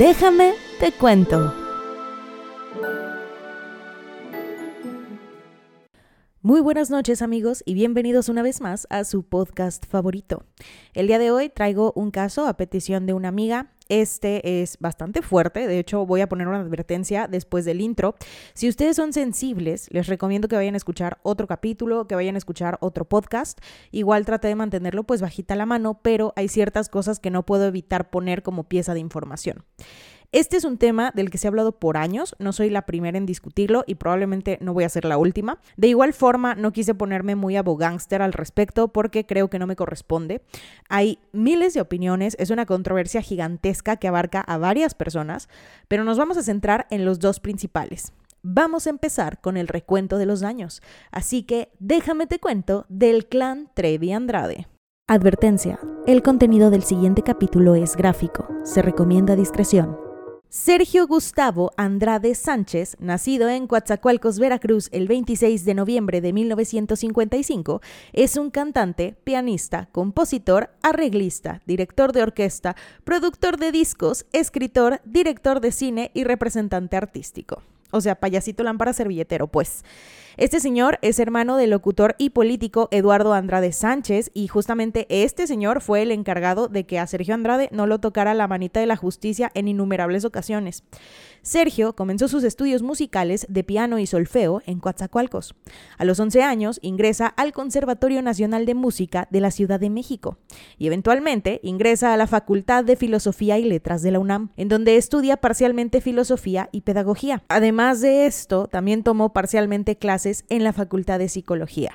Déjame te cuento. Muy buenas noches amigos y bienvenidos una vez más a su podcast favorito. El día de hoy traigo un caso a petición de una amiga. Este es bastante fuerte, de hecho voy a poner una advertencia después del intro. Si ustedes son sensibles, les recomiendo que vayan a escuchar otro capítulo, que vayan a escuchar otro podcast. Igual trate de mantenerlo pues bajita la mano, pero hay ciertas cosas que no puedo evitar poner como pieza de información. Este es un tema del que se ha hablado por años, no soy la primera en discutirlo y probablemente no voy a ser la última. De igual forma, no quise ponerme muy abogánster al respecto porque creo que no me corresponde. Hay miles de opiniones, es una controversia gigantesca que abarca a varias personas, pero nos vamos a centrar en los dos principales. Vamos a empezar con el recuento de los daños, así que déjame te cuento del clan Trevi Andrade. Advertencia, el contenido del siguiente capítulo es gráfico, se recomienda discreción. Sergio Gustavo Andrade Sánchez, nacido en Coatzacoalcos, Veracruz, el 26 de noviembre de 1955, es un cantante, pianista, compositor, arreglista, director de orquesta, productor de discos, escritor, director de cine y representante artístico. O sea, payasito lámpara servilletero, pues. Este señor es hermano del locutor y político Eduardo Andrade Sánchez y justamente este señor fue el encargado de que a Sergio Andrade no lo tocara la manita de la justicia en innumerables ocasiones. Sergio comenzó sus estudios musicales de piano y solfeo en Coatzacoalcos. A los 11 años ingresa al Conservatorio Nacional de Música de la Ciudad de México y eventualmente ingresa a la Facultad de Filosofía y Letras de la UNAM, en donde estudia parcialmente filosofía y pedagogía. Además de esto, también tomó parcialmente clases en la Facultad de Psicología.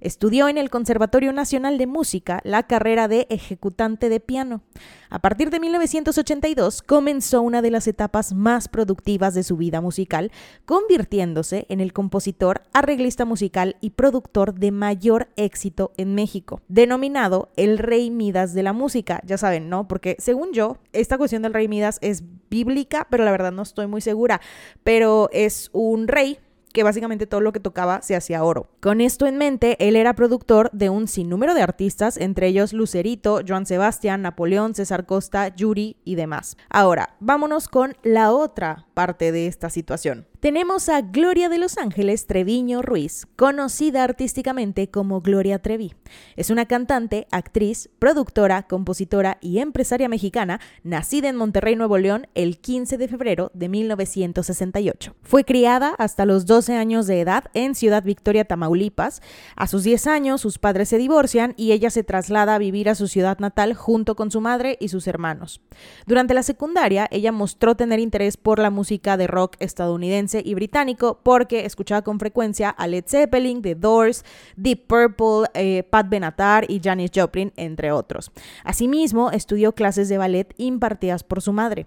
Estudió en el Conservatorio Nacional de Música la carrera de ejecutante de piano. A partir de 1982 comenzó una de las etapas más productivas de su vida musical, convirtiéndose en el compositor, arreglista musical y productor de mayor éxito en México, denominado el Rey Midas de la música. Ya saben, ¿no? Porque según yo, esta cuestión del Rey Midas es bíblica, pero la verdad no estoy muy segura. Pero es un rey que básicamente todo lo que tocaba se hacía oro. Con esto en mente, él era productor de un sinnúmero de artistas, entre ellos Lucerito, Joan Sebastián, Napoleón, César Costa, Yuri y demás. Ahora, vámonos con la otra parte de esta situación. Tenemos a Gloria de Los Ángeles Treviño Ruiz, conocida artísticamente como Gloria Trevi. Es una cantante, actriz, productora, compositora y empresaria mexicana, nacida en Monterrey, Nuevo León, el 15 de febrero de 1968. Fue criada hasta los 12 años de edad en Ciudad Victoria, Tamaulipas. A sus 10 años, sus padres se divorcian y ella se traslada a vivir a su ciudad natal junto con su madre y sus hermanos. Durante la secundaria, ella mostró tener interés por la música de rock estadounidense y británico porque escuchaba con frecuencia a Led Zeppelin, The Doors, Deep Purple, eh, Pat Benatar y Janis Joplin, entre otros. Asimismo, estudió clases de ballet impartidas por su madre.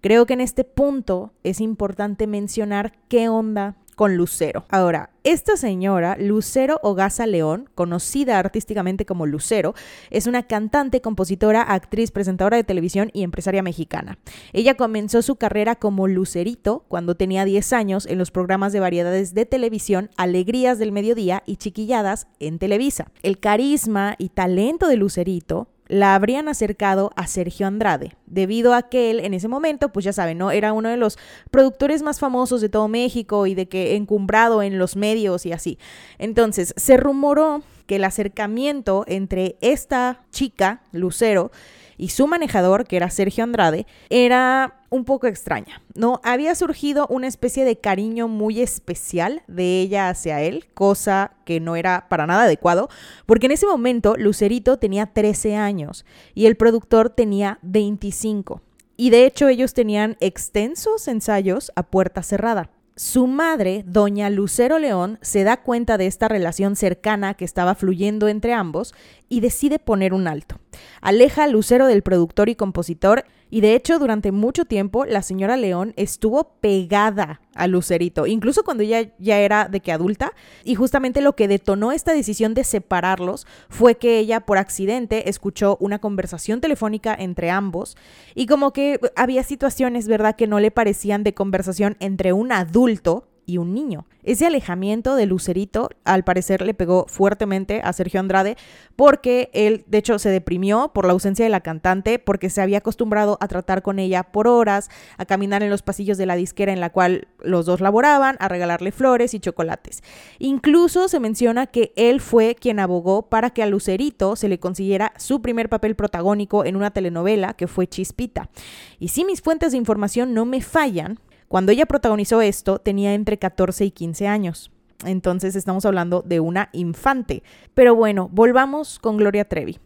Creo que en este punto es importante mencionar qué onda con Lucero. Ahora, esta señora, Lucero Ogaza León, conocida artísticamente como Lucero, es una cantante, compositora, actriz, presentadora de televisión y empresaria mexicana. Ella comenzó su carrera como Lucerito cuando tenía 10 años en los programas de variedades de televisión Alegrías del Mediodía y Chiquilladas en Televisa. El carisma y talento de Lucerito la habrían acercado a Sergio Andrade, debido a que él en ese momento, pues ya saben, ¿no? Era uno de los productores más famosos de todo México y de que encumbrado en los medios y así. Entonces, se rumoró que el acercamiento entre esta chica, Lucero, y su manejador, que era Sergio Andrade, era un poco extraña, ¿no? Había surgido una especie de cariño muy especial de ella hacia él, cosa que no era para nada adecuado, porque en ese momento Lucerito tenía 13 años y el productor tenía 25. Y de hecho ellos tenían extensos ensayos a puerta cerrada. Su madre, doña Lucero León, se da cuenta de esta relación cercana que estaba fluyendo entre ambos y decide poner un alto. Aleja a Lucero del productor y compositor y de hecho durante mucho tiempo la señora León estuvo pegada a Lucerito, incluso cuando ella ya era de que adulta y justamente lo que detonó esta decisión de separarlos fue que ella por accidente escuchó una conversación telefónica entre ambos y como que había situaciones, ¿verdad?, que no le parecían de conversación entre un adulto y un niño. Ese alejamiento de Lucerito al parecer le pegó fuertemente a Sergio Andrade porque él de hecho se deprimió por la ausencia de la cantante porque se había acostumbrado a tratar con ella por horas, a caminar en los pasillos de la disquera en la cual los dos laboraban, a regalarle flores y chocolates. Incluso se menciona que él fue quien abogó para que a Lucerito se le consiguiera su primer papel protagónico en una telenovela que fue Chispita. Y si mis fuentes de información no me fallan, cuando ella protagonizó esto tenía entre 14 y 15 años. Entonces estamos hablando de una infante. Pero bueno, volvamos con Gloria Trevi.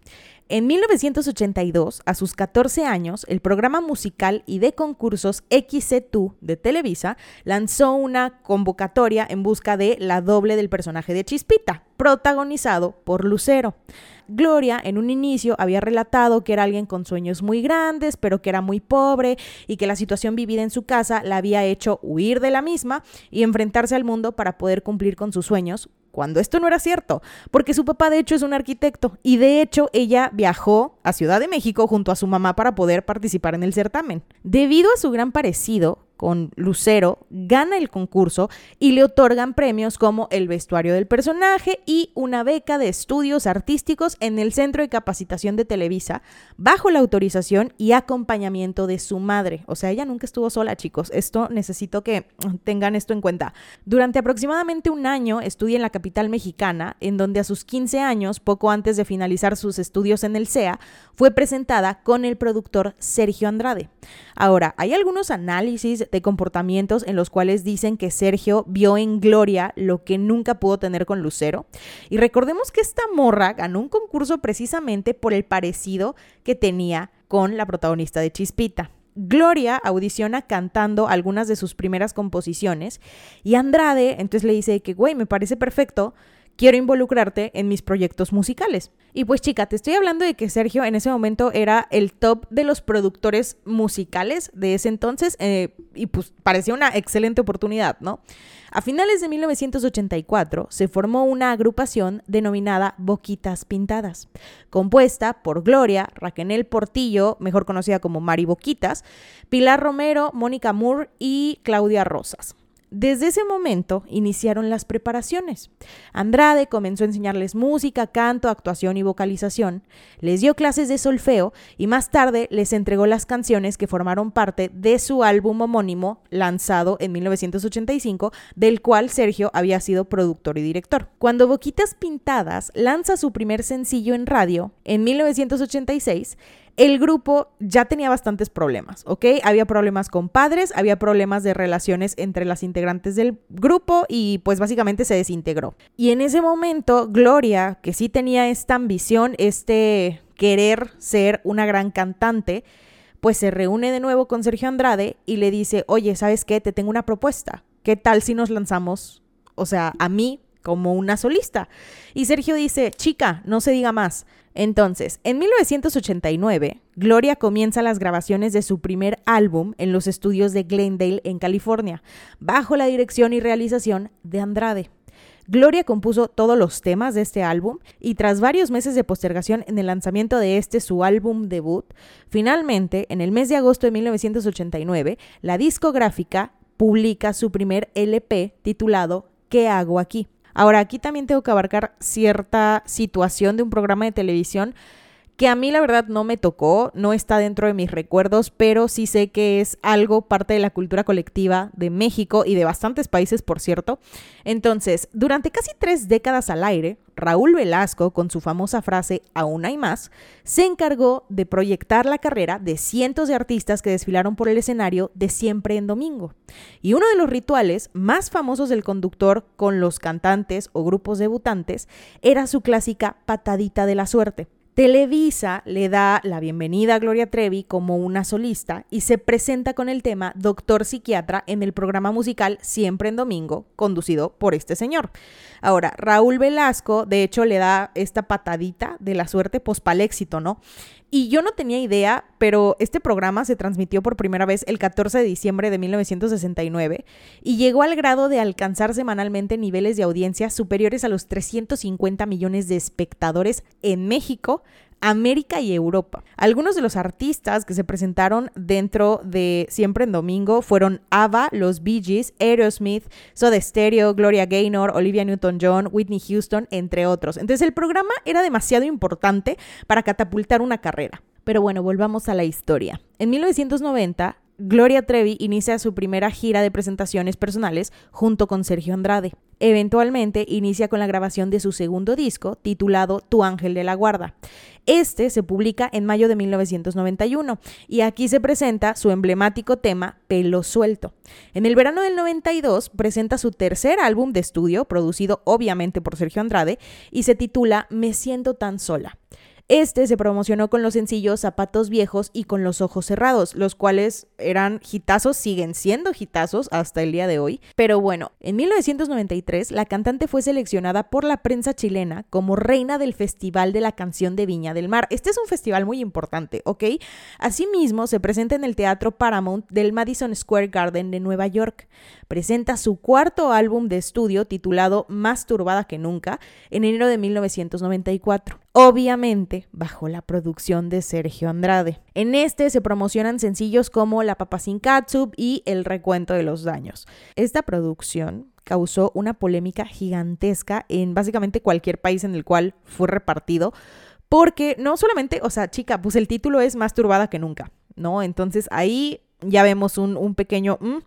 En 1982, a sus 14 años, el programa musical y de concursos XC2 de Televisa lanzó una convocatoria en busca de la doble del personaje de Chispita, protagonizado por Lucero. Gloria en un inicio había relatado que era alguien con sueños muy grandes, pero que era muy pobre y que la situación vivida en su casa la había hecho huir de la misma y enfrentarse al mundo para poder cumplir con sus sueños, cuando esto no era cierto, porque su papá de hecho es un arquitecto y de hecho ella viajó a Ciudad de México junto a su mamá para poder participar en el certamen. Debido a su gran parecido, con Lucero, gana el concurso y le otorgan premios como el vestuario del personaje y una beca de estudios artísticos en el Centro de Capacitación de Televisa, bajo la autorización y acompañamiento de su madre. O sea, ella nunca estuvo sola, chicos. Esto necesito que tengan esto en cuenta. Durante aproximadamente un año estudia en la capital mexicana, en donde a sus 15 años, poco antes de finalizar sus estudios en el CEA, fue presentada con el productor Sergio Andrade. Ahora, hay algunos análisis de comportamientos en los cuales dicen que Sergio vio en Gloria lo que nunca pudo tener con Lucero. Y recordemos que esta morra ganó un concurso precisamente por el parecido que tenía con la protagonista de Chispita. Gloria audiciona cantando algunas de sus primeras composiciones y Andrade entonces le dice que, güey, me parece perfecto, quiero involucrarte en mis proyectos musicales. Y pues chica, te estoy hablando de que Sergio en ese momento era el top de los productores musicales de ese entonces eh, y pues parecía una excelente oportunidad, ¿no? A finales de 1984 se formó una agrupación denominada Boquitas Pintadas, compuesta por Gloria, Raquel Portillo, mejor conocida como Mari Boquitas, Pilar Romero, Mónica Moore y Claudia Rosas. Desde ese momento iniciaron las preparaciones. Andrade comenzó a enseñarles música, canto, actuación y vocalización, les dio clases de solfeo y más tarde les entregó las canciones que formaron parte de su álbum homónimo lanzado en 1985, del cual Sergio había sido productor y director. Cuando Boquitas Pintadas lanza su primer sencillo en radio en 1986, el grupo ya tenía bastantes problemas, ¿ok? Había problemas con padres, había problemas de relaciones entre las integrantes del grupo y pues básicamente se desintegró. Y en ese momento, Gloria, que sí tenía esta ambición, este querer ser una gran cantante, pues se reúne de nuevo con Sergio Andrade y le dice, oye, ¿sabes qué? Te tengo una propuesta. ¿Qué tal si nos lanzamos, o sea, a mí como una solista? Y Sergio dice, chica, no se diga más. Entonces, en 1989, Gloria comienza las grabaciones de su primer álbum en los estudios de Glendale, en California, bajo la dirección y realización de Andrade. Gloria compuso todos los temas de este álbum y tras varios meses de postergación en el lanzamiento de este su álbum debut, finalmente, en el mes de agosto de 1989, la discográfica publica su primer LP titulado ¿Qué hago aquí? Ahora, aquí también tengo que abarcar cierta situación de un programa de televisión que a mí la verdad no me tocó, no está dentro de mis recuerdos, pero sí sé que es algo parte de la cultura colectiva de México y de bastantes países, por cierto. Entonces, durante casi tres décadas al aire, Raúl Velasco, con su famosa frase Aún hay más, se encargó de proyectar la carrera de cientos de artistas que desfilaron por el escenario de siempre en domingo. Y uno de los rituales más famosos del conductor con los cantantes o grupos debutantes era su clásica patadita de la suerte Televisa le da la bienvenida a Gloria Trevi como una solista y se presenta con el tema Doctor Psiquiatra en el programa musical Siempre en Domingo, conducido por este señor. Ahora, Raúl Velasco, de hecho, le da esta patadita de la suerte pospal éxito, ¿no? Y yo no tenía idea, pero este programa se transmitió por primera vez el 14 de diciembre de 1969 y llegó al grado de alcanzar semanalmente niveles de audiencia superiores a los 350 millones de espectadores en México América y Europa. Algunos de los artistas que se presentaron dentro de Siempre en Domingo fueron ABBA, los Bee Gees, Aerosmith, Soda Stereo, Gloria Gaynor, Olivia Newton-John, Whitney Houston, entre otros. Entonces el programa era demasiado importante para catapultar una carrera. Pero bueno, volvamos a la historia. En 1990, Gloria Trevi inicia su primera gira de presentaciones personales junto con Sergio Andrade. Eventualmente inicia con la grabación de su segundo disco, titulado Tu Ángel de la Guarda. Este se publica en mayo de 1991 y aquí se presenta su emblemático tema Pelo Suelto. En el verano del 92 presenta su tercer álbum de estudio, producido obviamente por Sergio Andrade, y se titula Me siento tan sola. Este se promocionó con los sencillos Zapatos Viejos y Con los Ojos Cerrados, los cuales eran hitazos, siguen siendo hitazos hasta el día de hoy. Pero bueno, en 1993 la cantante fue seleccionada por la prensa chilena como reina del Festival de la Canción de Viña del Mar. Este es un festival muy importante, ¿ok? Asimismo, se presenta en el Teatro Paramount del Madison Square Garden de Nueva York. Presenta su cuarto álbum de estudio titulado Más turbada que nunca en enero de 1994 obviamente bajo la producción de Sergio Andrade. En este se promocionan sencillos como La Papa Sin Katsup y El Recuento de los Daños. Esta producción causó una polémica gigantesca en básicamente cualquier país en el cual fue repartido, porque no solamente, o sea, chica, pues el título es más turbada que nunca, ¿no? Entonces ahí ya vemos un, pequeño... Mm,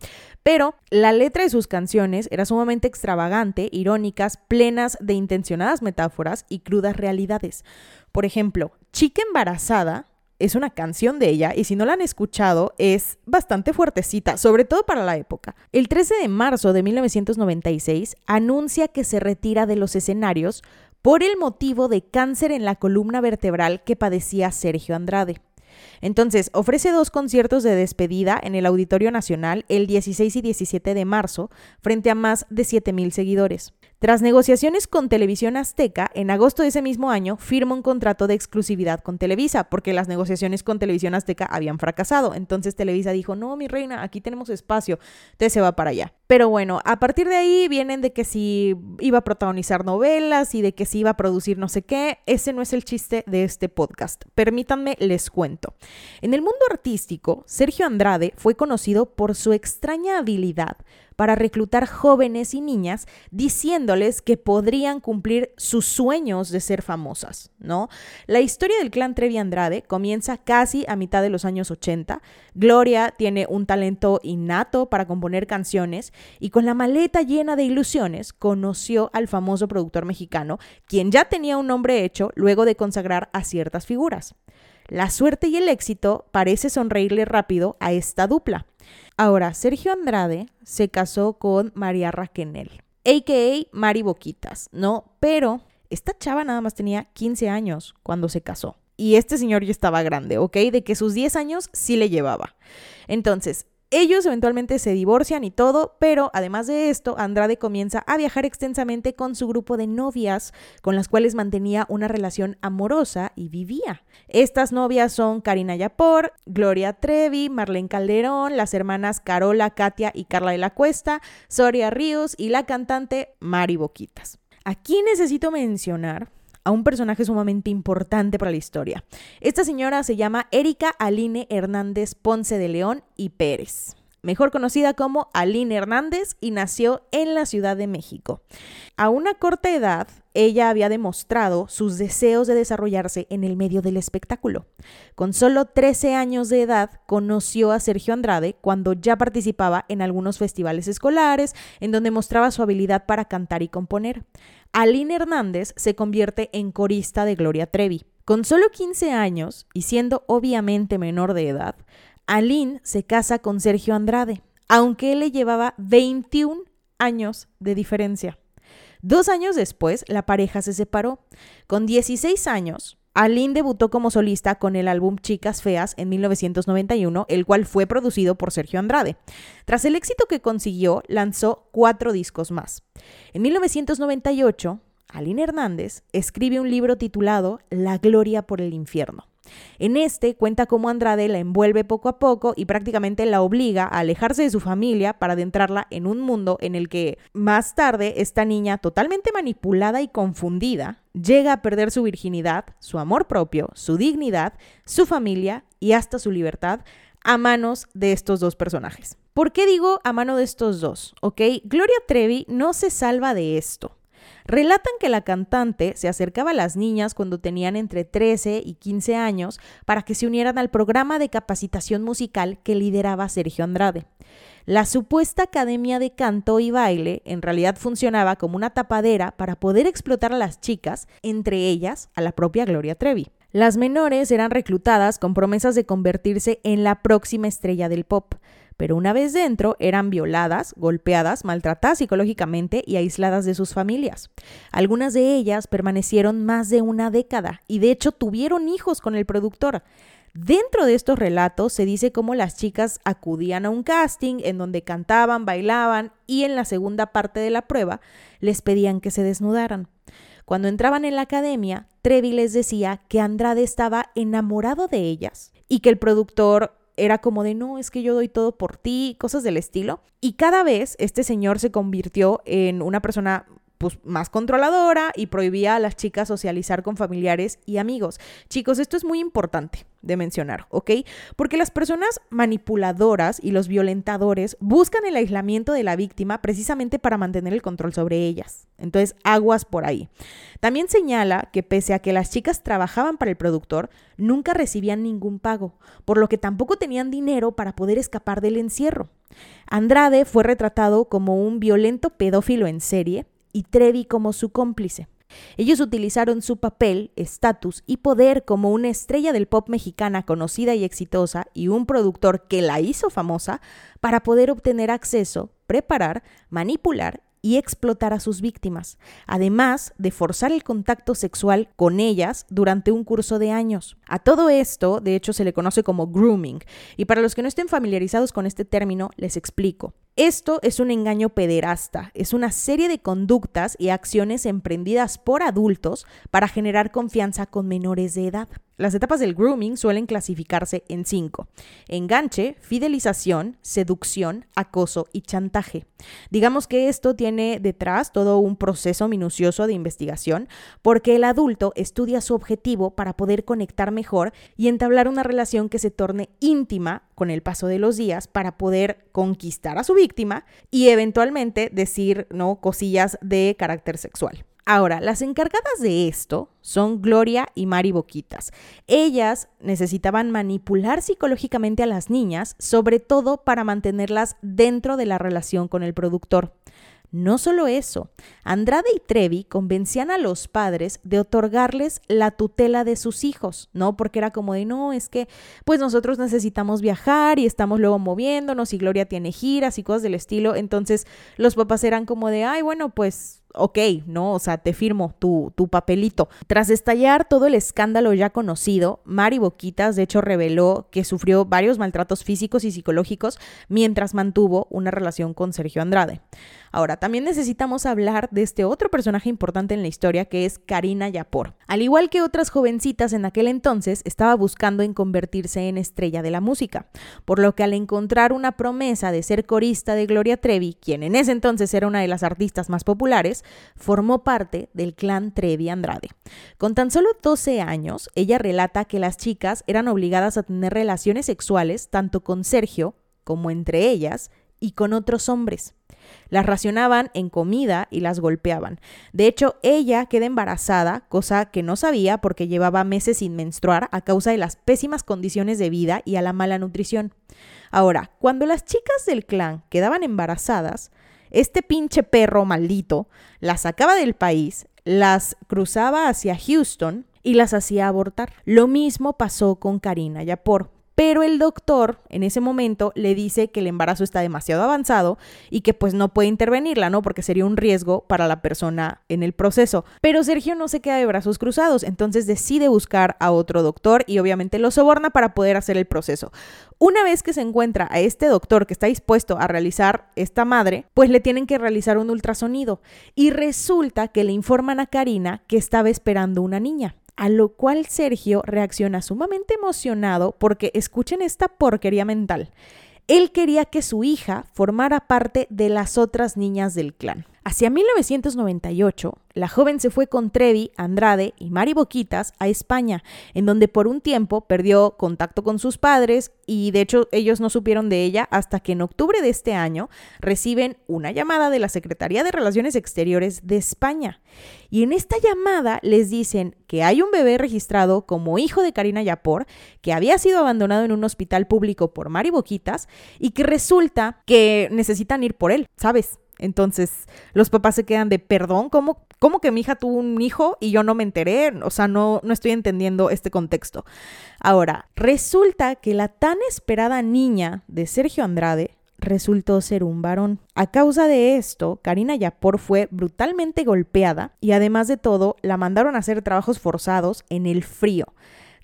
pero la letra de sus canciones era sumamente extravagante, irónicas, plenas de intencionadas metáforas y crudas realidades. Por ejemplo, Chica embarazada es una canción de ella y si no la han escuchado es bastante fuertecita, sobre todo para la época. El 13 de marzo de 1996 anuncia que se retira de los escenarios por el motivo de cáncer en la columna vertebral que padecía Sergio Andrade. Entonces, ofrece dos conciertos de despedida en el Auditorio Nacional el 16 y 17 de marzo, frente a más de 7.000 seguidores. Tras negociaciones con Televisión Azteca, en agosto de ese mismo año firma un contrato de exclusividad con Televisa, porque las negociaciones con Televisión Azteca habían fracasado. Entonces Televisa dijo, no, mi reina, aquí tenemos espacio. Entonces se va para allá. Pero bueno, a partir de ahí vienen de que si iba a protagonizar novelas y de que si iba a producir no sé qué. Ese no es el chiste de este podcast. Permítanme, les cuento. En el mundo artístico, Sergio Andrade fue conocido por su extraña habilidad para reclutar jóvenes y niñas diciéndoles que podrían cumplir sus sueños de ser famosas, ¿no? La historia del clan Trevi Andrade comienza casi a mitad de los años 80. Gloria tiene un talento innato para componer canciones y con la maleta llena de ilusiones conoció al famoso productor mexicano, quien ya tenía un nombre hecho luego de consagrar a ciertas figuras. La suerte y el éxito parece sonreírle rápido a esta dupla. Ahora, Sergio Andrade se casó con María Raquenel, a.k.a. Mari Boquitas, ¿no? Pero esta chava nada más tenía 15 años cuando se casó. Y este señor ya estaba grande, ¿ok? De que sus 10 años sí le llevaba. Entonces, ellos eventualmente se divorcian y todo, pero además de esto, Andrade comienza a viajar extensamente con su grupo de novias, con las cuales mantenía una relación amorosa y vivía. Estas novias son Karina Yapor, Gloria Trevi, Marlene Calderón, las hermanas Carola, Katia y Carla de la Cuesta, Soria Ríos y la cantante Mari Boquitas. Aquí necesito mencionar a un personaje sumamente importante para la historia. Esta señora se llama Erika Aline Hernández Ponce de León y Pérez mejor conocida como Aline Hernández, y nació en la Ciudad de México. A una corta edad, ella había demostrado sus deseos de desarrollarse en el medio del espectáculo. Con solo 13 años de edad, conoció a Sergio Andrade cuando ya participaba en algunos festivales escolares, en donde mostraba su habilidad para cantar y componer. Aline Hernández se convierte en corista de Gloria Trevi. Con solo 15 años, y siendo obviamente menor de edad, Aline se casa con Sergio Andrade, aunque él le llevaba 21 años de diferencia. Dos años después, la pareja se separó. Con 16 años, Aline debutó como solista con el álbum Chicas Feas en 1991, el cual fue producido por Sergio Andrade. Tras el éxito que consiguió, lanzó cuatro discos más. En 1998, Aline Hernández escribe un libro titulado La Gloria por el Infierno. En este cuenta cómo Andrade la envuelve poco a poco y prácticamente la obliga a alejarse de su familia para adentrarla en un mundo en el que más tarde esta niña totalmente manipulada y confundida llega a perder su virginidad, su amor propio, su dignidad, su familia y hasta su libertad a manos de estos dos personajes. ¿Por qué digo a mano de estos dos? ¿Ok? Gloria Trevi no se salva de esto. Relatan que la cantante se acercaba a las niñas cuando tenían entre 13 y 15 años para que se unieran al programa de capacitación musical que lideraba Sergio Andrade. La supuesta academia de canto y baile en realidad funcionaba como una tapadera para poder explotar a las chicas, entre ellas a la propia Gloria Trevi. Las menores eran reclutadas con promesas de convertirse en la próxima estrella del pop pero una vez dentro eran violadas, golpeadas, maltratadas psicológicamente y aisladas de sus familias. Algunas de ellas permanecieron más de una década y de hecho tuvieron hijos con el productor. Dentro de estos relatos se dice cómo las chicas acudían a un casting en donde cantaban, bailaban y en la segunda parte de la prueba les pedían que se desnudaran. Cuando entraban en la academia, Trevi les decía que Andrade estaba enamorado de ellas y que el productor era como de, no, es que yo doy todo por ti, cosas del estilo. Y cada vez este señor se convirtió en una persona pues, más controladora y prohibía a las chicas socializar con familiares y amigos. Chicos, esto es muy importante de mencionar, ¿ok? Porque las personas manipuladoras y los violentadores buscan el aislamiento de la víctima precisamente para mantener el control sobre ellas. Entonces, aguas por ahí. También señala que pese a que las chicas trabajaban para el productor, nunca recibían ningún pago, por lo que tampoco tenían dinero para poder escapar del encierro. Andrade fue retratado como un violento pedófilo en serie y Trevi como su cómplice. Ellos utilizaron su papel, estatus y poder como una estrella del pop mexicana conocida y exitosa y un productor que la hizo famosa para poder obtener acceso, preparar, manipular y explotar a sus víctimas, además de forzar el contacto sexual con ellas durante un curso de años. A todo esto, de hecho, se le conoce como grooming, y para los que no estén familiarizados con este término, les explico. Esto es un engaño pederasta, es una serie de conductas y acciones emprendidas por adultos para generar confianza con menores de edad. Las etapas del grooming suelen clasificarse en cinco. Enganche, fidelización, seducción, acoso y chantaje. Digamos que esto tiene detrás todo un proceso minucioso de investigación porque el adulto estudia su objetivo para poder conectar mejor y entablar una relación que se torne íntima con el paso de los días para poder conquistar a su víctima y eventualmente decir, ¿no? cosillas de carácter sexual. Ahora, las encargadas de esto son Gloria y Mari Boquitas. Ellas necesitaban manipular psicológicamente a las niñas, sobre todo para mantenerlas dentro de la relación con el productor. No solo eso, Andrade y Trevi convencían a los padres de otorgarles la tutela de sus hijos, ¿no? Porque era como de, no, es que pues nosotros necesitamos viajar y estamos luego moviéndonos y Gloria tiene giras y cosas del estilo, entonces los papás eran como de, ay, bueno, pues ok, ¿no? O sea, te firmo tu, tu, papelito. Tras estallar todo el escándalo ya conocido, Mari Boquitas de hecho reveló que sufrió varios maltratos físicos y psicológicos mientras mantuvo una relación con Sergio Andrade. Ahora, también necesitamos hablar de este otro personaje importante en la historia que es Karina Yapor. Al igual que otras jovencitas en aquel entonces, estaba buscando en convertirse en estrella de la música, por lo que al encontrar una promesa de ser corista de Gloria Trevi, quien en ese entonces era una de las artistas más populares, formó parte del clan Trevi Andrade. Con tan solo 12 años, ella relata que las chicas eran obligadas a tener relaciones sexuales tanto con Sergio como entre ellas y con otros hombres. Las racionaban en comida y las golpeaban. De hecho, ella queda embarazada, cosa que no sabía porque llevaba meses sin menstruar a causa de las pésimas condiciones de vida y a la mala nutrición. Ahora, cuando las chicas del clan quedaban embarazadas, este pinche perro maldito las sacaba del país, las cruzaba hacia Houston y las hacía abortar. Lo mismo pasó con Karina Yapor. Pero el doctor en ese momento le dice que el embarazo está demasiado avanzado y que pues no puede intervenirla, ¿no? Porque sería un riesgo para la persona en el proceso. Pero Sergio no se queda de brazos cruzados, entonces decide buscar a otro doctor y obviamente lo soborna para poder hacer el proceso. Una vez que se encuentra a este doctor que está dispuesto a realizar esta madre, pues le tienen que realizar un ultrasonido y resulta que le informan a Karina que estaba esperando una niña. A lo cual Sergio reacciona sumamente emocionado porque escuchen esta porquería mental. Él quería que su hija formara parte de las otras niñas del clan. Hacia 1998, la joven se fue con Trevi, Andrade y Mari Boquitas a España, en donde por un tiempo perdió contacto con sus padres y de hecho ellos no supieron de ella hasta que en octubre de este año reciben una llamada de la Secretaría de Relaciones Exteriores de España. Y en esta llamada les dicen que hay un bebé registrado como hijo de Karina Yapor, que había sido abandonado en un hospital público por Mari Boquitas y que resulta que necesitan ir por él, ¿sabes? Entonces, los papás se quedan de, perdón, ¿cómo, ¿cómo que mi hija tuvo un hijo y yo no me enteré? O sea, no, no estoy entendiendo este contexto. Ahora, resulta que la tan esperada niña de Sergio Andrade resultó ser un varón. A causa de esto, Karina Yapor fue brutalmente golpeada y además de todo, la mandaron a hacer trabajos forzados en el frío.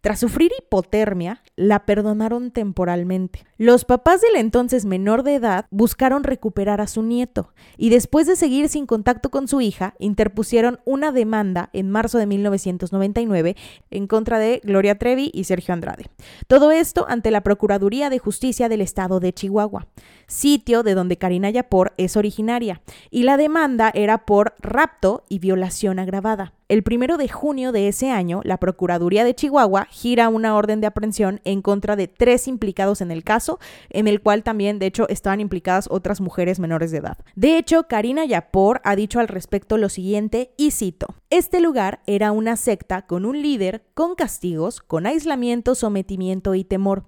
Tras sufrir hipotermia, la perdonaron temporalmente. Los papás del entonces menor de edad buscaron recuperar a su nieto y después de seguir sin contacto con su hija, interpusieron una demanda en marzo de 1999 en contra de Gloria Trevi y Sergio Andrade. Todo esto ante la Procuraduría de Justicia del Estado de Chihuahua, sitio de donde Karina Yapor es originaria, y la demanda era por rapto y violación agravada. El primero de junio de ese año, la Procuraduría de Chihuahua gira una orden de aprehensión en contra de tres implicados en el caso, en el cual también, de hecho, estaban implicadas otras mujeres menores de edad. De hecho, Karina Yapor ha dicho al respecto lo siguiente, y cito, Este lugar era una secta con un líder, con castigos, con aislamiento, sometimiento y temor.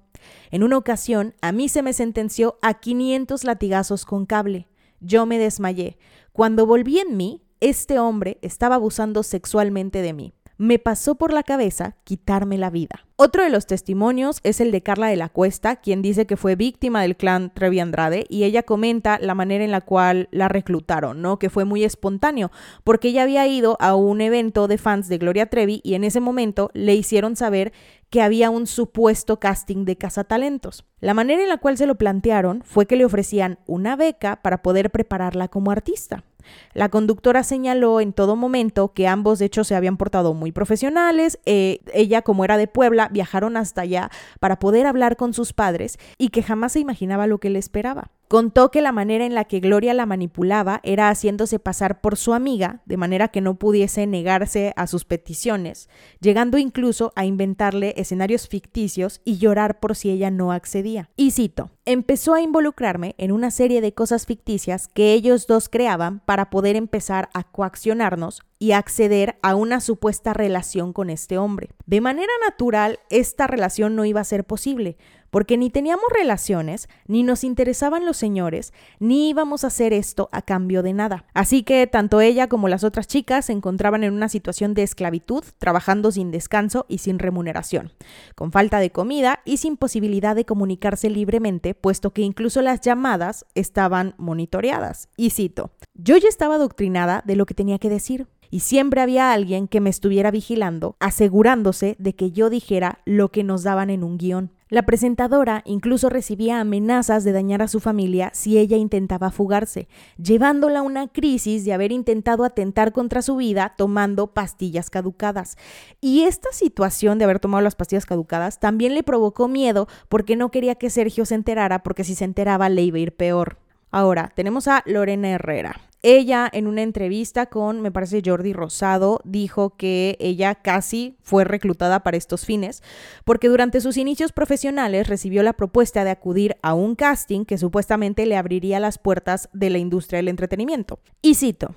En una ocasión, a mí se me sentenció a 500 latigazos con cable. Yo me desmayé. Cuando volví en mí, este hombre estaba abusando sexualmente de mí. Me pasó por la cabeza quitarme la vida. Otro de los testimonios es el de Carla de la Cuesta, quien dice que fue víctima del clan Trevi Andrade y ella comenta la manera en la cual la reclutaron, ¿no? Que fue muy espontáneo, porque ella había ido a un evento de fans de Gloria Trevi y en ese momento le hicieron saber que había un supuesto casting de cazatalentos. La manera en la cual se lo plantearon fue que le ofrecían una beca para poder prepararla como artista. La conductora señaló en todo momento que ambos de hecho se habían portado muy profesionales, eh, ella como era de Puebla viajaron hasta allá para poder hablar con sus padres y que jamás se imaginaba lo que le esperaba. Contó que la manera en la que Gloria la manipulaba era haciéndose pasar por su amiga, de manera que no pudiese negarse a sus peticiones, llegando incluso a inventarle escenarios ficticios y llorar por si ella no accedía. Y cito, empezó a involucrarme en una serie de cosas ficticias que ellos dos creaban para poder empezar a coaccionarnos y acceder a una supuesta relación con este hombre. De manera natural, esta relación no iba a ser posible, porque ni teníamos relaciones, ni nos interesaban los señores, ni íbamos a hacer esto a cambio de nada. Así que tanto ella como las otras chicas se encontraban en una situación de esclavitud, trabajando sin descanso y sin remuneración, con falta de comida y sin posibilidad de comunicarse libremente, puesto que incluso las llamadas estaban monitoreadas. Y cito, yo ya estaba adoctrinada de lo que tenía que decir y siempre había alguien que me estuviera vigilando, asegurándose de que yo dijera lo que nos daban en un guion. La presentadora incluso recibía amenazas de dañar a su familia si ella intentaba fugarse, llevándola a una crisis de haber intentado atentar contra su vida tomando pastillas caducadas. Y esta situación de haber tomado las pastillas caducadas también le provocó miedo porque no quería que Sergio se enterara porque si se enteraba le iba a ir peor. Ahora, tenemos a Lorena Herrera. Ella en una entrevista con, me parece, Jordi Rosado, dijo que ella casi fue reclutada para estos fines, porque durante sus inicios profesionales recibió la propuesta de acudir a un casting que supuestamente le abriría las puertas de la industria del entretenimiento. Y cito,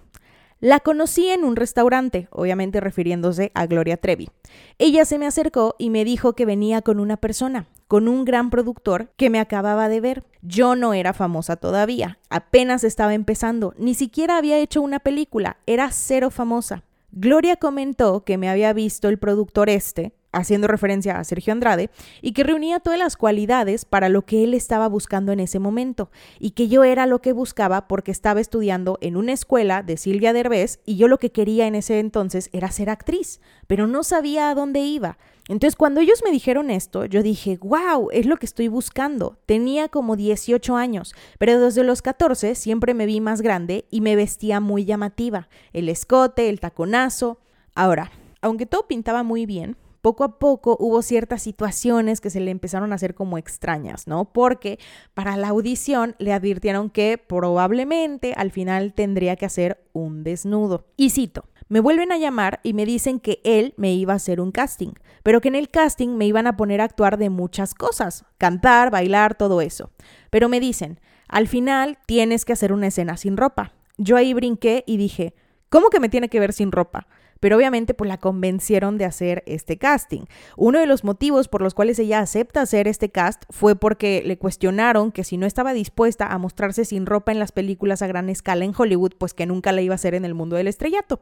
la conocí en un restaurante, obviamente refiriéndose a Gloria Trevi. Ella se me acercó y me dijo que venía con una persona, con un gran productor que me acababa de ver. Yo no era famosa todavía, apenas estaba empezando, ni siquiera había hecho una película, era cero famosa. Gloria comentó que me había visto el productor este, haciendo referencia a Sergio Andrade, y que reunía todas las cualidades para lo que él estaba buscando en ese momento, y que yo era lo que buscaba porque estaba estudiando en una escuela de Silvia Derbez y yo lo que quería en ese entonces era ser actriz, pero no sabía a dónde iba. Entonces, cuando ellos me dijeron esto, yo dije, wow, es lo que estoy buscando. Tenía como 18 años, pero desde los 14 siempre me vi más grande y me vestía muy llamativa. El escote, el taconazo. Ahora, aunque todo pintaba muy bien, poco a poco hubo ciertas situaciones que se le empezaron a hacer como extrañas, ¿no? Porque para la audición le advirtieron que probablemente al final tendría que hacer un desnudo. Y cito, me vuelven a llamar y me dicen que él me iba a hacer un casting, pero que en el casting me iban a poner a actuar de muchas cosas, cantar, bailar, todo eso. Pero me dicen, al final tienes que hacer una escena sin ropa. Yo ahí brinqué y dije, ¿cómo que me tiene que ver sin ropa? Pero obviamente pues la convencieron de hacer este casting. Uno de los motivos por los cuales ella acepta hacer este cast fue porque le cuestionaron que si no estaba dispuesta a mostrarse sin ropa en las películas a gran escala en Hollywood, pues que nunca la iba a hacer en el mundo del estrellato.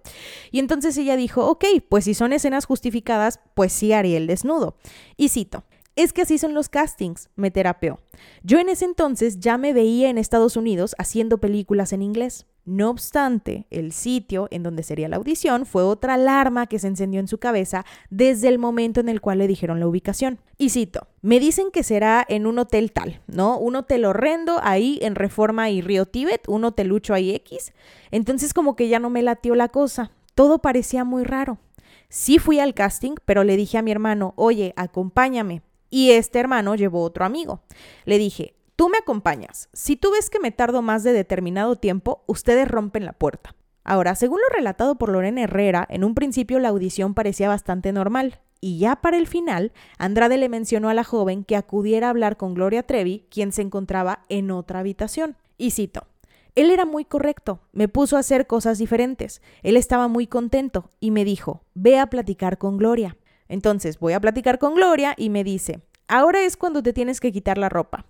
Y entonces ella dijo, ok, pues si son escenas justificadas, pues sí haré el desnudo. Y cito, es que así son los castings, me terapeó. Yo en ese entonces ya me veía en Estados Unidos haciendo películas en inglés. No obstante, el sitio en donde sería la audición fue otra alarma que se encendió en su cabeza desde el momento en el cual le dijeron la ubicación. Y cito, me dicen que será en un hotel tal, ¿no? Un hotel horrendo ahí en Reforma y Río Tíbet, un hotelucho ahí X. Entonces como que ya no me latió la cosa. Todo parecía muy raro. Sí fui al casting, pero le dije a mi hermano, oye, acompáñame. Y este hermano llevó otro amigo. Le dije, Tú me acompañas. Si tú ves que me tardo más de determinado tiempo, ustedes rompen la puerta. Ahora, según lo relatado por Lorena Herrera, en un principio la audición parecía bastante normal, y ya para el final, Andrade le mencionó a la joven que acudiera a hablar con Gloria Trevi, quien se encontraba en otra habitación. Y cito, él era muy correcto, me puso a hacer cosas diferentes, él estaba muy contento y me dijo, ve a platicar con Gloria. Entonces voy a platicar con Gloria y me dice, ahora es cuando te tienes que quitar la ropa.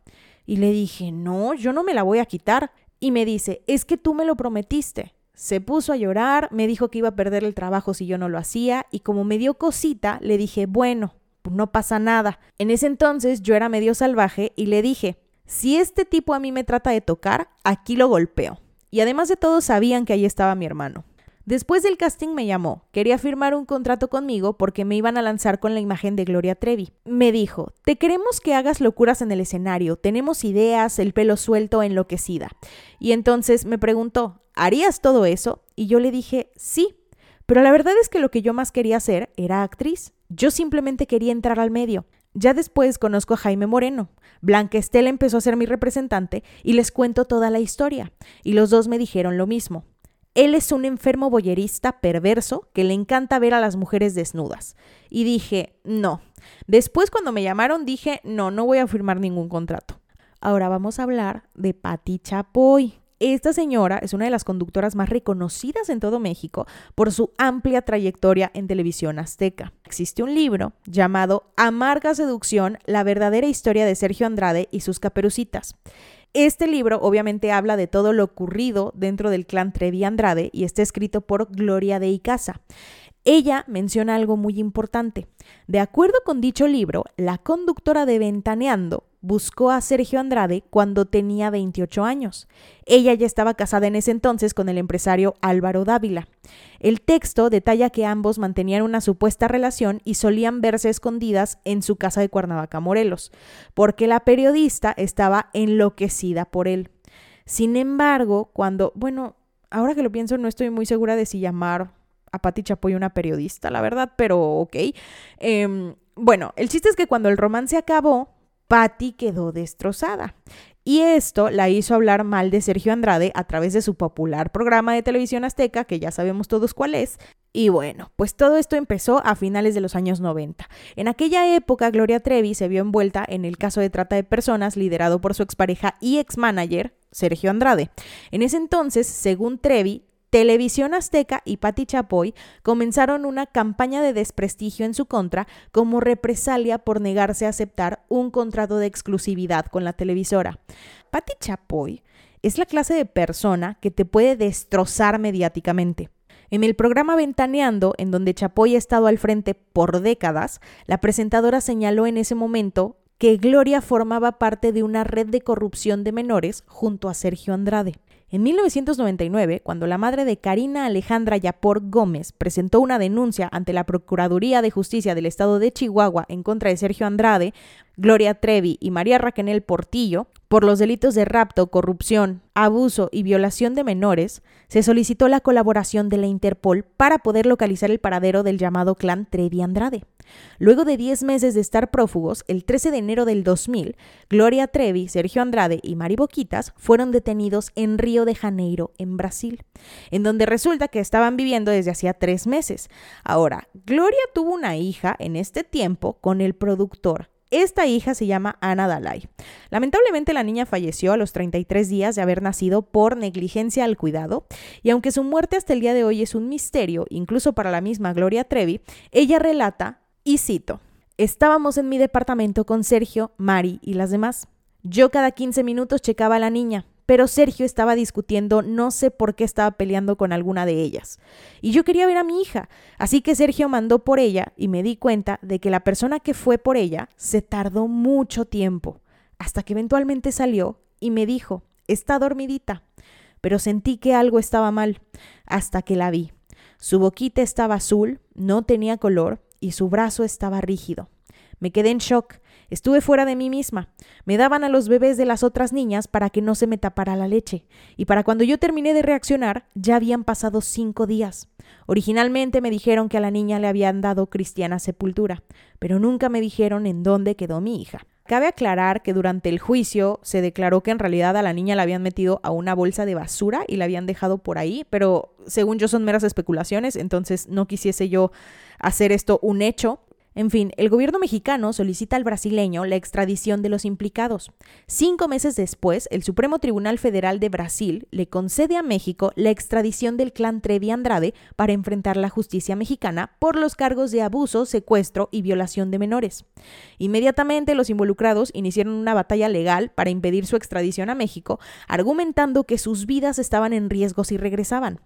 Y le dije, no, yo no me la voy a quitar. Y me dice, es que tú me lo prometiste. Se puso a llorar, me dijo que iba a perder el trabajo si yo no lo hacía, y como me dio cosita, le dije, bueno, pues no pasa nada. En ese entonces yo era medio salvaje y le dije, si este tipo a mí me trata de tocar, aquí lo golpeo. Y además de todo sabían que ahí estaba mi hermano. Después del casting me llamó. Quería firmar un contrato conmigo porque me iban a lanzar con la imagen de Gloria Trevi. Me dijo, te queremos que hagas locuras en el escenario, tenemos ideas, el pelo suelto, enloquecida. Y entonces me preguntó, ¿harías todo eso? Y yo le dije, sí. Pero la verdad es que lo que yo más quería hacer era actriz. Yo simplemente quería entrar al medio. Ya después conozco a Jaime Moreno. Blanca Estela empezó a ser mi representante y les cuento toda la historia. Y los dos me dijeron lo mismo. Él es un enfermo boyerista perverso que le encanta ver a las mujeres desnudas. Y dije, no. Después cuando me llamaron dije, no, no voy a firmar ningún contrato. Ahora vamos a hablar de Patti Chapoy. Esta señora es una de las conductoras más reconocidas en todo México por su amplia trayectoria en televisión azteca. Existe un libro llamado Amarga Seducción, la verdadera historia de Sergio Andrade y sus caperucitas. Este libro obviamente habla de todo lo ocurrido dentro del clan Trevi Andrade y está escrito por Gloria de Icaza. Ella menciona algo muy importante. De acuerdo con dicho libro, la conductora de Ventaneando buscó a Sergio Andrade cuando tenía 28 años. Ella ya estaba casada en ese entonces con el empresario Álvaro Dávila. El texto detalla que ambos mantenían una supuesta relación y solían verse escondidas en su casa de Cuernavaca, Morelos, porque la periodista estaba enloquecida por él. Sin embargo, cuando, bueno, ahora que lo pienso, no estoy muy segura de si llamar a Pati Chapoy una periodista, la verdad, pero ok. Em, bueno, el chiste es que cuando el romance acabó, Patty quedó destrozada. Y esto la hizo hablar mal de Sergio Andrade a través de su popular programa de televisión azteca, que ya sabemos todos cuál es. Y bueno, pues todo esto empezó a finales de los años 90. En aquella época, Gloria Trevi se vio envuelta en el caso de trata de personas liderado por su expareja y ex-manager, Sergio Andrade. En ese entonces, según Trevi, Televisión Azteca y Patti Chapoy comenzaron una campaña de desprestigio en su contra como represalia por negarse a aceptar un contrato de exclusividad con la televisora. Patti Chapoy es la clase de persona que te puede destrozar mediáticamente. En el programa Ventaneando, en donde Chapoy ha estado al frente por décadas, la presentadora señaló en ese momento que Gloria formaba parte de una red de corrupción de menores junto a Sergio Andrade. En 1999, cuando la madre de Karina Alejandra Yapor Gómez presentó una denuncia ante la Procuraduría de Justicia del Estado de Chihuahua en contra de Sergio Andrade, Gloria Trevi y María Raquel Portillo por los delitos de rapto, corrupción, abuso y violación de menores, se solicitó la colaboración de la Interpol para poder localizar el paradero del llamado clan Trevi Andrade. Luego de 10 meses de estar prófugos, el 13 de enero del 2000, Gloria Trevi, Sergio Andrade y Mari Boquitas fueron detenidos en Río de Janeiro, en Brasil, en donde resulta que estaban viviendo desde hacía tres meses. Ahora, Gloria tuvo una hija en este tiempo con el productor esta hija se llama Ana Dalai. Lamentablemente la niña falleció a los 33 días de haber nacido por negligencia al cuidado, y aunque su muerte hasta el día de hoy es un misterio, incluso para la misma Gloria Trevi, ella relata, y cito, Estábamos en mi departamento con Sergio, Mari y las demás. Yo cada 15 minutos checaba a la niña pero Sergio estaba discutiendo, no sé por qué estaba peleando con alguna de ellas. Y yo quería ver a mi hija, así que Sergio mandó por ella y me di cuenta de que la persona que fue por ella se tardó mucho tiempo, hasta que eventualmente salió y me dijo, está dormidita. Pero sentí que algo estaba mal, hasta que la vi. Su boquita estaba azul, no tenía color y su brazo estaba rígido. Me quedé en shock. Estuve fuera de mí misma. Me daban a los bebés de las otras niñas para que no se me tapara la leche. Y para cuando yo terminé de reaccionar, ya habían pasado cinco días. Originalmente me dijeron que a la niña le habían dado cristiana sepultura, pero nunca me dijeron en dónde quedó mi hija. Cabe aclarar que durante el juicio se declaró que en realidad a la niña la habían metido a una bolsa de basura y la habían dejado por ahí, pero según yo son meras especulaciones, entonces no quisiese yo hacer esto un hecho. En fin, el gobierno mexicano solicita al brasileño la extradición de los implicados. Cinco meses después, el Supremo Tribunal Federal de Brasil le concede a México la extradición del clan Trevi Andrade para enfrentar la justicia mexicana por los cargos de abuso, secuestro y violación de menores. Inmediatamente los involucrados iniciaron una batalla legal para impedir su extradición a México, argumentando que sus vidas estaban en riesgo si regresaban.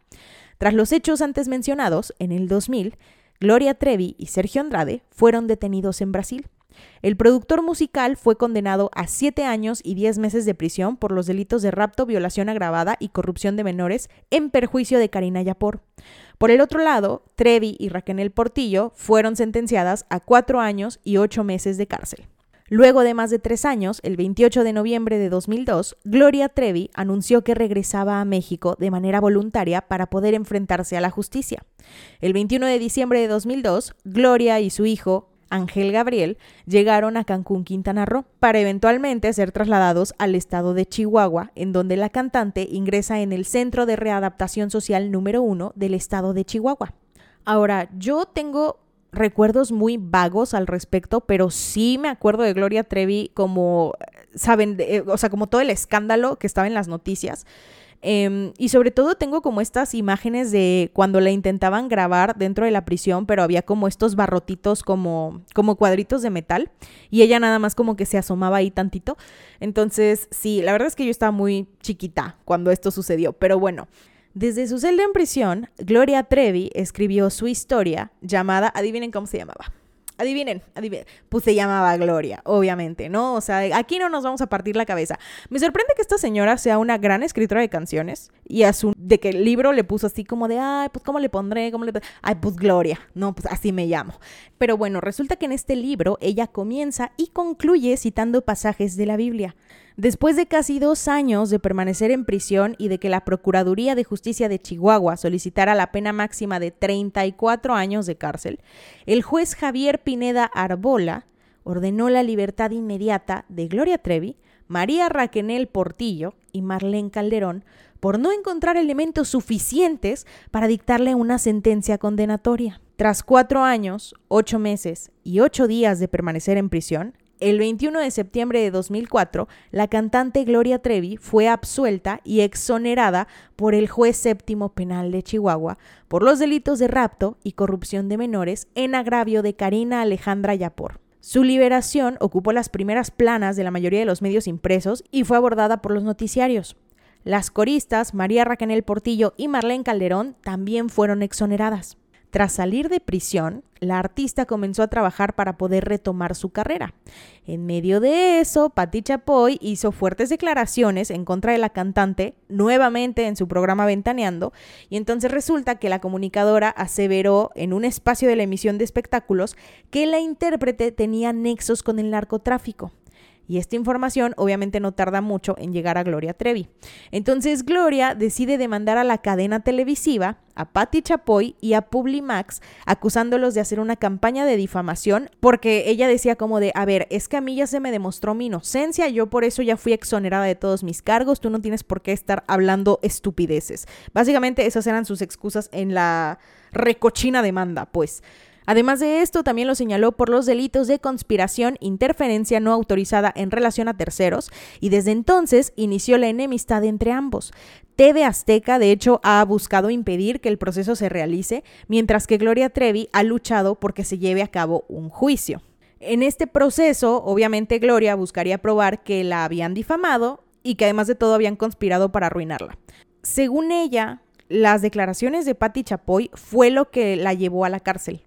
Tras los hechos antes mencionados, en el 2000, Gloria Trevi y Sergio Andrade fueron detenidos en Brasil. El productor musical fue condenado a siete años y diez meses de prisión por los delitos de rapto, violación agravada y corrupción de menores en perjuicio de Karina Yapor. Por el otro lado, Trevi y Raquel Portillo fueron sentenciadas a cuatro años y ocho meses de cárcel. Luego de más de tres años, el 28 de noviembre de 2002, Gloria Trevi anunció que regresaba a México de manera voluntaria para poder enfrentarse a la justicia. El 21 de diciembre de 2002, Gloria y su hijo, Ángel Gabriel, llegaron a Cancún, Quintana Roo, para eventualmente ser trasladados al estado de Chihuahua, en donde la cantante ingresa en el Centro de Readaptación Social número uno del estado de Chihuahua. Ahora, yo tengo recuerdos muy vagos al respecto, pero sí me acuerdo de Gloria Trevi como, saben, eh, o sea, como todo el escándalo que estaba en las noticias. Em, y sobre todo tengo como estas imágenes de cuando la intentaban grabar dentro de la prisión, pero había como estos barrotitos como, como cuadritos de metal y ella nada más como que se asomaba ahí tantito. Entonces, sí, la verdad es que yo estaba muy chiquita cuando esto sucedió, pero bueno. Desde su celda en prisión, Gloria Trevi escribió su historia llamada, adivinen cómo se llamaba. Adivinen, adivinen. Pues se llamaba Gloria, obviamente, ¿no? O sea, aquí no nos vamos a partir la cabeza. Me sorprende que esta señora sea una gran escritora de canciones y a su, de que el libro le puso así como de, ay, pues cómo le pondré, cómo le... Ay, pues Gloria, no, pues así me llamo. Pero bueno, resulta que en este libro ella comienza y concluye citando pasajes de la Biblia. Después de casi dos años de permanecer en prisión y de que la Procuraduría de Justicia de Chihuahua solicitara la pena máxima de 34 años de cárcel, el juez Javier Pineda Arbola ordenó la libertad inmediata de Gloria Trevi, María Raquenel Portillo y Marlene Calderón por no encontrar elementos suficientes para dictarle una sentencia condenatoria. Tras cuatro años, ocho meses y ocho días de permanecer en prisión, el 21 de septiembre de 2004, la cantante Gloria Trevi fue absuelta y exonerada por el juez séptimo penal de Chihuahua por los delitos de rapto y corrupción de menores en agravio de Karina Alejandra Yapor. Su liberación ocupó las primeras planas de la mayoría de los medios impresos y fue abordada por los noticiarios. Las coristas María Raquel Portillo y Marlene Calderón también fueron exoneradas. Tras salir de prisión, la artista comenzó a trabajar para poder retomar su carrera. En medio de eso, Patti Chapoy hizo fuertes declaraciones en contra de la cantante, nuevamente en su programa Ventaneando, y entonces resulta que la comunicadora aseveró en un espacio de la emisión de espectáculos que la intérprete tenía nexos con el narcotráfico. Y esta información obviamente no tarda mucho en llegar a Gloria Trevi. Entonces Gloria decide demandar a la cadena televisiva, a Patti Chapoy y a Publimax, acusándolos de hacer una campaña de difamación porque ella decía como de, a ver, es que a mí ya se me demostró mi inocencia, yo por eso ya fui exonerada de todos mis cargos, tú no tienes por qué estar hablando estupideces. Básicamente esas eran sus excusas en la recochina demanda, pues. Además de esto, también lo señaló por los delitos de conspiración, interferencia no autorizada en relación a terceros, y desde entonces inició la enemistad entre ambos. TV Azteca, de hecho, ha buscado impedir que el proceso se realice, mientras que Gloria Trevi ha luchado porque se lleve a cabo un juicio. En este proceso, obviamente Gloria buscaría probar que la habían difamado y que además de todo habían conspirado para arruinarla. Según ella, las declaraciones de Patti Chapoy fue lo que la llevó a la cárcel.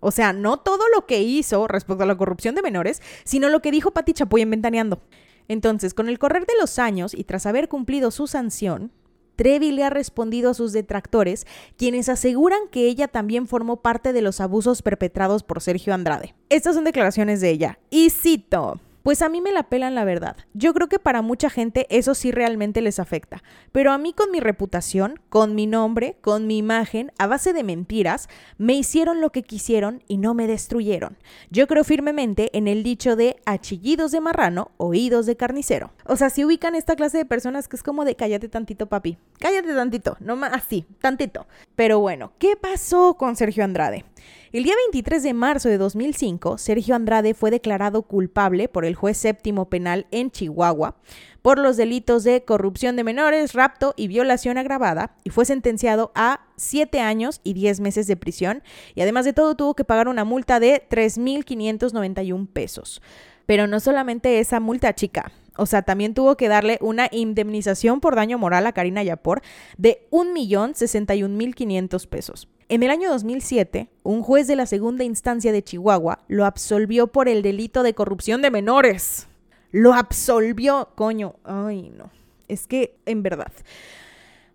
O sea, no todo lo que hizo respecto a la corrupción de menores, sino lo que dijo Pati Chapoy en Ventaneando. Entonces, con el correr de los años y tras haber cumplido su sanción, Trevi le ha respondido a sus detractores, quienes aseguran que ella también formó parte de los abusos perpetrados por Sergio Andrade. Estas son declaraciones de ella. Y cito. Pues a mí me la pelan la verdad. Yo creo que para mucha gente eso sí realmente les afecta. Pero a mí con mi reputación, con mi nombre, con mi imagen, a base de mentiras, me hicieron lo que quisieron y no me destruyeron. Yo creo firmemente en el dicho de achillidos de marrano, oídos de carnicero. O sea, si ubican esta clase de personas que es como de cállate tantito, papi. Cállate tantito, no más así, tantito. Pero bueno, ¿qué pasó con Sergio Andrade? El día 23 de marzo de 2005, Sergio Andrade fue declarado culpable por el juez séptimo penal en Chihuahua por los delitos de corrupción de menores, rapto y violación agravada y fue sentenciado a 7 años y 10 meses de prisión y además de todo tuvo que pagar una multa de 3.591 pesos. Pero no solamente esa multa chica, o sea, también tuvo que darle una indemnización por daño moral a Karina Yapor de 1.061.500 pesos. En el año 2007, un juez de la segunda instancia de Chihuahua lo absolvió por el delito de corrupción de menores. Lo absolvió, coño. Ay, no. Es que, en verdad.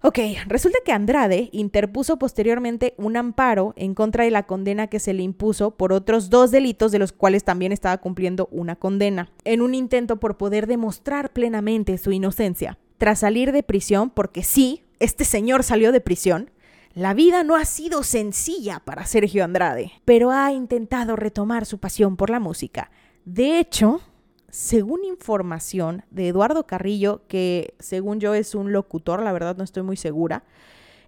Ok, resulta que Andrade interpuso posteriormente un amparo en contra de la condena que se le impuso por otros dos delitos de los cuales también estaba cumpliendo una condena, en un intento por poder demostrar plenamente su inocencia. Tras salir de prisión, porque sí, este señor salió de prisión, la vida no ha sido sencilla para Sergio Andrade, pero ha intentado retomar su pasión por la música. De hecho, según información de Eduardo Carrillo, que según yo es un locutor, la verdad no estoy muy segura,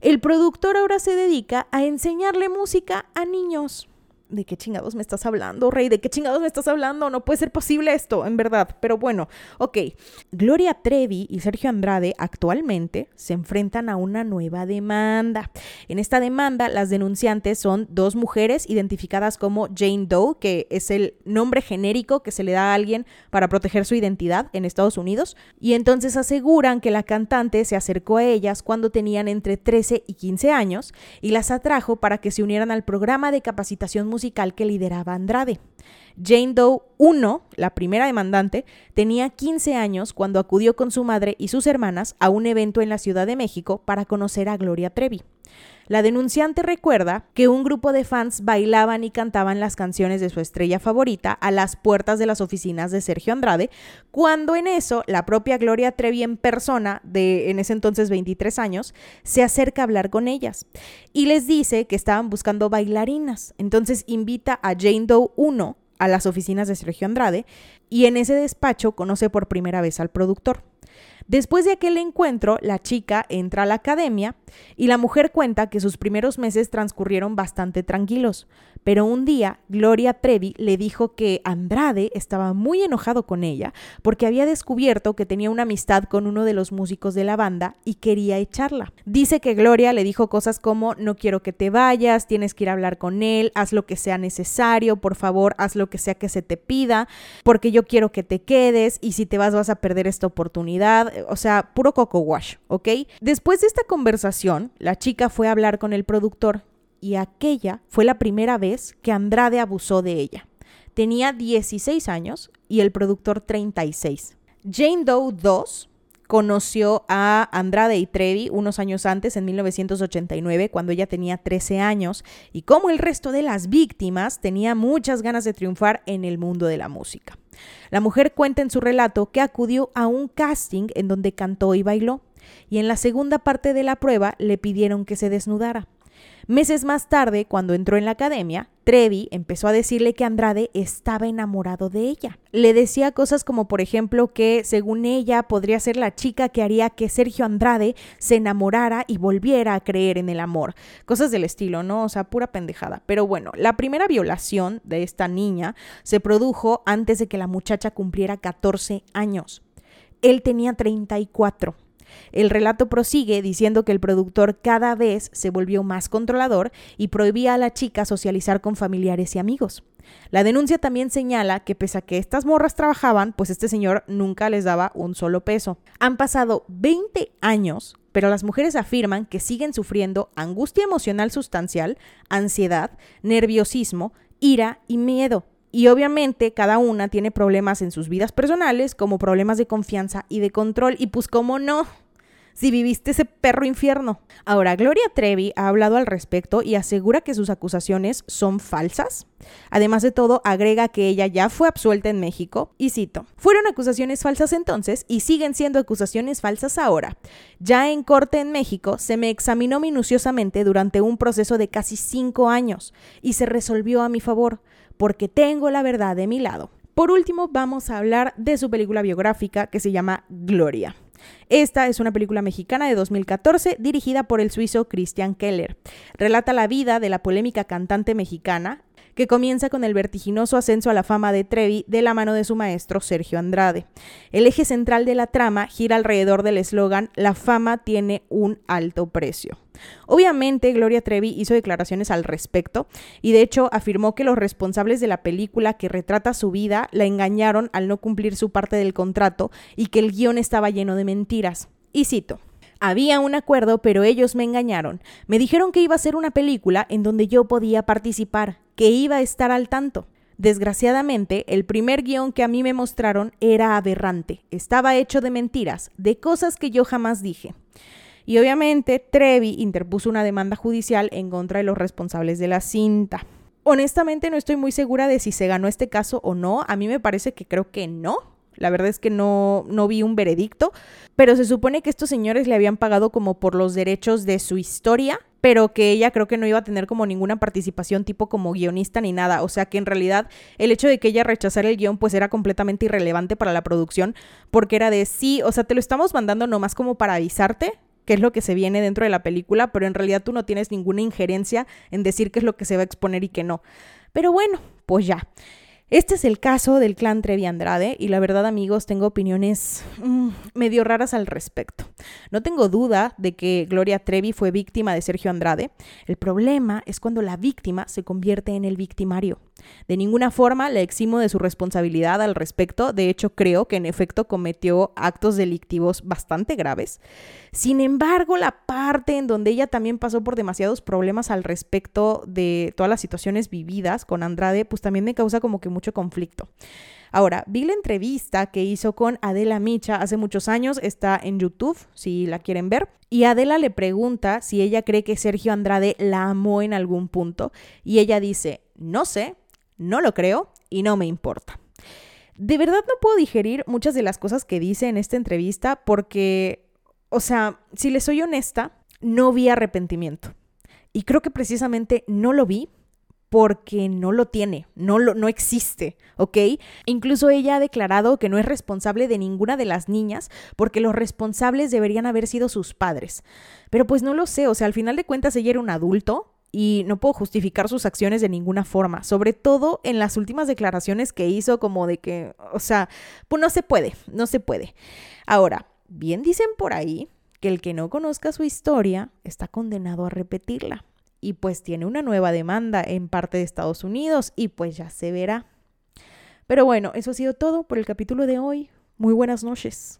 el productor ahora se dedica a enseñarle música a niños. ¿De qué chingados me estás hablando, rey? ¿De qué chingados me estás hablando? No puede ser posible esto, en verdad. Pero bueno, ok. Gloria Trevi y Sergio Andrade actualmente se enfrentan a una nueva demanda. En esta demanda, las denunciantes son dos mujeres identificadas como Jane Doe, que es el nombre genérico que se le da a alguien para proteger su identidad en Estados Unidos. Y entonces aseguran que la cantante se acercó a ellas cuando tenían entre 13 y 15 años y las atrajo para que se unieran al programa de capacitación musical musical que lideraba Andrade. Jane Doe I, la primera demandante, tenía 15 años cuando acudió con su madre y sus hermanas a un evento en la Ciudad de México para conocer a Gloria Trevi. La denunciante recuerda que un grupo de fans bailaban y cantaban las canciones de su estrella favorita a las puertas de las oficinas de Sergio Andrade, cuando en eso la propia Gloria Trevi en persona, de en ese entonces 23 años, se acerca a hablar con ellas y les dice que estaban buscando bailarinas. Entonces invita a Jane Doe 1 a las oficinas de Sergio Andrade y en ese despacho conoce por primera vez al productor. Después de aquel encuentro, la chica entra a la academia y la mujer cuenta que sus primeros meses transcurrieron bastante tranquilos, pero un día Gloria Trevi le dijo que Andrade estaba muy enojado con ella porque había descubierto que tenía una amistad con uno de los músicos de la banda y quería echarla. Dice que Gloria le dijo cosas como no quiero que te vayas, tienes que ir a hablar con él, haz lo que sea necesario, por favor, haz lo que sea que se te pida, porque yo quiero que te quedes y si te vas vas a perder esta oportunidad o sea, puro coco wash, ¿ok? Después de esta conversación, la chica fue a hablar con el productor y aquella fue la primera vez que Andrade abusó de ella. Tenía 16 años y el productor 36. Jane Doe 2 conoció a Andrade y Trevi unos años antes, en 1989, cuando ella tenía 13 años, y como el resto de las víctimas, tenía muchas ganas de triunfar en el mundo de la música. La mujer cuenta en su relato que acudió a un casting en donde cantó y bailó, y en la segunda parte de la prueba le pidieron que se desnudara. Meses más tarde, cuando entró en la academia, Trevi empezó a decirle que Andrade estaba enamorado de ella. Le decía cosas como, por ejemplo, que según ella podría ser la chica que haría que Sergio Andrade se enamorara y volviera a creer en el amor. Cosas del estilo, ¿no? O sea, pura pendejada. Pero bueno, la primera violación de esta niña se produjo antes de que la muchacha cumpliera 14 años. Él tenía 34. El relato prosigue diciendo que el productor cada vez se volvió más controlador y prohibía a la chica socializar con familiares y amigos. La denuncia también señala que pese a que estas morras trabajaban, pues este señor nunca les daba un solo peso. Han pasado 20 años, pero las mujeres afirman que siguen sufriendo angustia emocional sustancial, ansiedad, nerviosismo, ira y miedo. Y obviamente cada una tiene problemas en sus vidas personales, como problemas de confianza y de control. Y pues cómo no, si viviste ese perro infierno. Ahora, Gloria Trevi ha hablado al respecto y asegura que sus acusaciones son falsas. Además de todo, agrega que ella ya fue absuelta en México y cito, fueron acusaciones falsas entonces y siguen siendo acusaciones falsas ahora. Ya en corte en México se me examinó minuciosamente durante un proceso de casi cinco años y se resolvió a mi favor porque tengo la verdad de mi lado. Por último, vamos a hablar de su película biográfica que se llama Gloria. Esta es una película mexicana de 2014 dirigida por el suizo Christian Keller. Relata la vida de la polémica cantante mexicana, que comienza con el vertiginoso ascenso a la fama de Trevi de la mano de su maestro Sergio Andrade. El eje central de la trama gira alrededor del eslogan La fama tiene un alto precio. Obviamente, Gloria Trevi hizo declaraciones al respecto y de hecho afirmó que los responsables de la película que retrata su vida la engañaron al no cumplir su parte del contrato y que el guion estaba lleno de mentiras. Y cito, había un acuerdo, pero ellos me engañaron. Me dijeron que iba a ser una película en donde yo podía participar, que iba a estar al tanto. Desgraciadamente, el primer guion que a mí me mostraron era aberrante. Estaba hecho de mentiras, de cosas que yo jamás dije. Y obviamente Trevi interpuso una demanda judicial en contra de los responsables de la cinta. Honestamente no estoy muy segura de si se ganó este caso o no. A mí me parece que creo que no, la verdad es que no, no vi un veredicto, pero se supone que estos señores le habían pagado como por los derechos de su historia, pero que ella creo que no iba a tener como ninguna participación tipo como guionista ni nada. O sea que en realidad el hecho de que ella rechazara el guion pues era completamente irrelevante para la producción porque era de sí, o sea, te lo estamos mandando nomás como para avisarte qué es lo que se viene dentro de la película, pero en realidad tú no tienes ninguna injerencia en decir qué es lo que se va a exponer y qué no. Pero bueno, pues ya. Este es el caso del clan Trevi Andrade y la verdad amigos tengo opiniones mm, medio raras al respecto. No tengo duda de que Gloria Trevi fue víctima de Sergio Andrade. El problema es cuando la víctima se convierte en el victimario. De ninguna forma le eximo de su responsabilidad al respecto, de hecho creo que en efecto cometió actos delictivos bastante graves. Sin embargo, la parte en donde ella también pasó por demasiados problemas al respecto de todas las situaciones vividas con Andrade, pues también me causa como que mucho conflicto. Ahora, vi la entrevista que hizo con Adela Micha hace muchos años, está en YouTube, si la quieren ver, y Adela le pregunta si ella cree que Sergio Andrade la amó en algún punto, y ella dice, no sé, no lo creo y no me importa. De verdad no puedo digerir muchas de las cosas que dice en esta entrevista porque, o sea, si le soy honesta, no vi arrepentimiento. Y creo que precisamente no lo vi porque no lo tiene, no, lo, no existe, ¿ok? Incluso ella ha declarado que no es responsable de ninguna de las niñas porque los responsables deberían haber sido sus padres. Pero pues no lo sé, o sea, al final de cuentas ella era un adulto, y no puedo justificar sus acciones de ninguna forma, sobre todo en las últimas declaraciones que hizo como de que, o sea, pues no se puede, no se puede. Ahora, bien dicen por ahí que el que no conozca su historia está condenado a repetirla y pues tiene una nueva demanda en parte de Estados Unidos y pues ya se verá. Pero bueno, eso ha sido todo por el capítulo de hoy. Muy buenas noches.